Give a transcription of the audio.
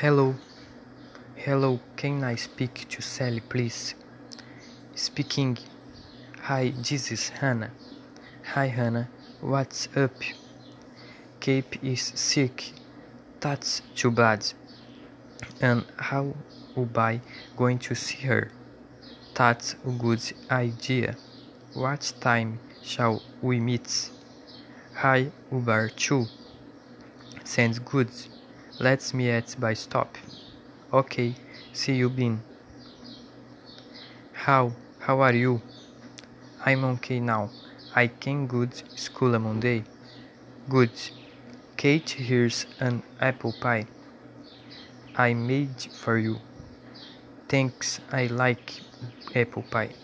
Hello. Hello, can I speak to Sally, please? Speaking. Hi, this is Hannah. Hi, Hannah. What's up? Cape is sick. That's too bad. And how would I going to see her? That's a good idea. What time shall we meet? Hi, Uber too. Sounds good. Let's meet by stop. Okay, see you Ben. How how are you? I'm okay now. I can good school on Monday. Good. Kate here's an apple pie. I made for you. Thanks, I like apple pie.